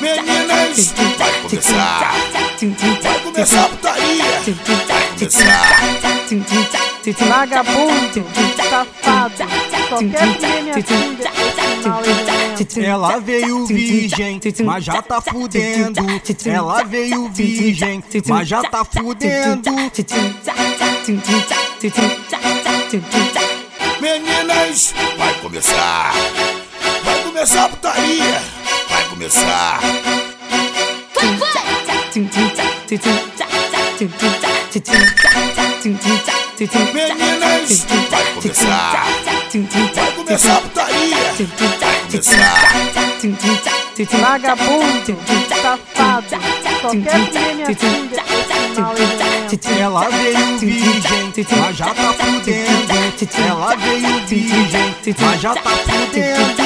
Meninas, vai começar. Vai começar a putaria. Vai começar. Vagabundo. Ela veio virgem, mas já tá fudendo. Ela veio virgem, mas já tá fudendo. Meninas, vai começar. Vai começar a putaria. Vai começar. Meninas, vai começar. Vai começar a putaria. Vai começar. Vagabundo, safado, só quer comer Ela veio virgem, mas já tá fudendo. Ela veio virgem, mas já tá fudendo.